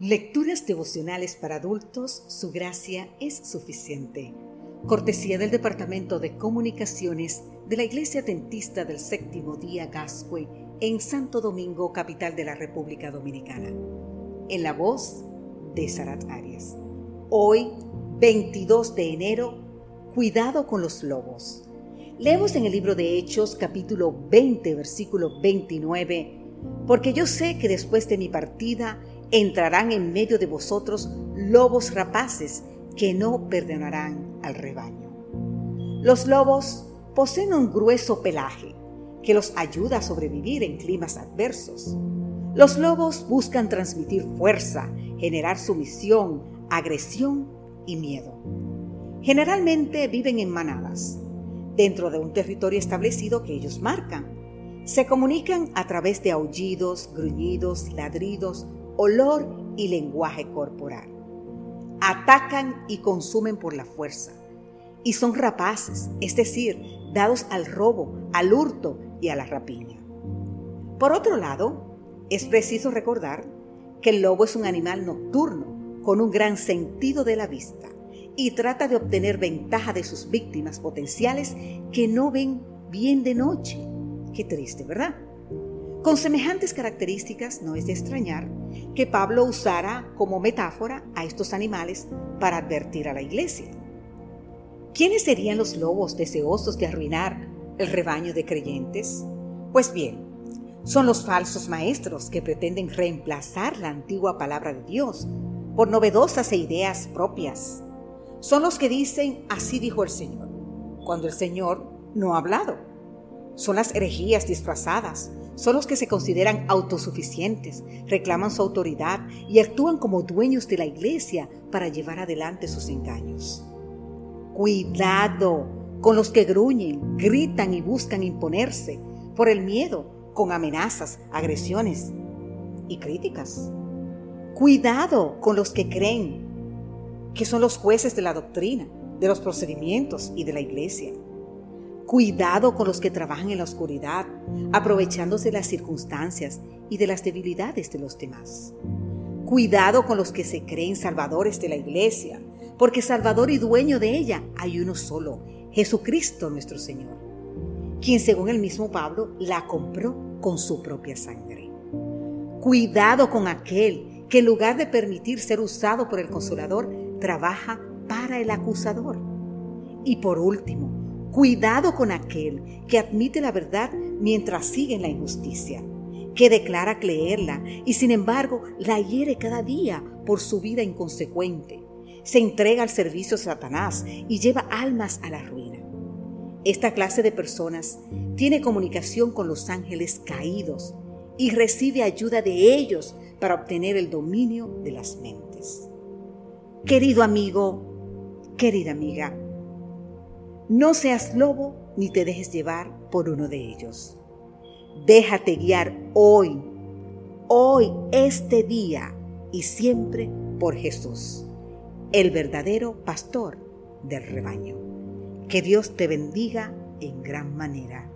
Lecturas devocionales para adultos, su gracia es suficiente. Cortesía del Departamento de Comunicaciones de la Iglesia Dentista del Séptimo Día Gascue en Santo Domingo, capital de la República Dominicana. En la voz de Sarat Arias. Hoy, 22 de enero, cuidado con los lobos. Leemos en el libro de Hechos capítulo 20, versículo 29, porque yo sé que después de mi partida, entrarán en medio de vosotros lobos rapaces que no perdonarán al rebaño. Los lobos poseen un grueso pelaje que los ayuda a sobrevivir en climas adversos. Los lobos buscan transmitir fuerza, generar sumisión, agresión y miedo. Generalmente viven en manadas, dentro de un territorio establecido que ellos marcan. Se comunican a través de aullidos, gruñidos, ladridos, olor y lenguaje corporal. Atacan y consumen por la fuerza. Y son rapaces, es decir, dados al robo, al hurto y a la rapiña. Por otro lado, es preciso recordar que el lobo es un animal nocturno con un gran sentido de la vista y trata de obtener ventaja de sus víctimas potenciales que no ven bien de noche. Qué triste, ¿verdad? Con semejantes características no es de extrañar que Pablo usara como metáfora a estos animales para advertir a la iglesia. ¿Quiénes serían los lobos deseosos de arruinar el rebaño de creyentes? Pues bien, son los falsos maestros que pretenden reemplazar la antigua palabra de Dios por novedosas e ideas propias. Son los que dicen, así dijo el Señor, cuando el Señor no ha hablado. Son las herejías disfrazadas, son los que se consideran autosuficientes, reclaman su autoridad y actúan como dueños de la iglesia para llevar adelante sus engaños. Cuidado con los que gruñen, gritan y buscan imponerse por el miedo con amenazas, agresiones y críticas. Cuidado con los que creen que son los jueces de la doctrina, de los procedimientos y de la iglesia. Cuidado con los que trabajan en la oscuridad, aprovechándose de las circunstancias y de las debilidades de los demás. Cuidado con los que se creen salvadores de la iglesia, porque salvador y dueño de ella hay uno solo, Jesucristo nuestro Señor, quien según el mismo Pablo la compró con su propia sangre. Cuidado con aquel que en lugar de permitir ser usado por el consolador, trabaja para el acusador. Y por último, Cuidado con aquel que admite la verdad mientras sigue en la injusticia, que declara creerla y sin embargo la hiere cada día por su vida inconsecuente. Se entrega al servicio de Satanás y lleva almas a la ruina. Esta clase de personas tiene comunicación con los ángeles caídos y recibe ayuda de ellos para obtener el dominio de las mentes. Querido amigo, querida amiga, no seas lobo ni te dejes llevar por uno de ellos. Déjate guiar hoy, hoy, este día y siempre por Jesús, el verdadero pastor del rebaño. Que Dios te bendiga en gran manera.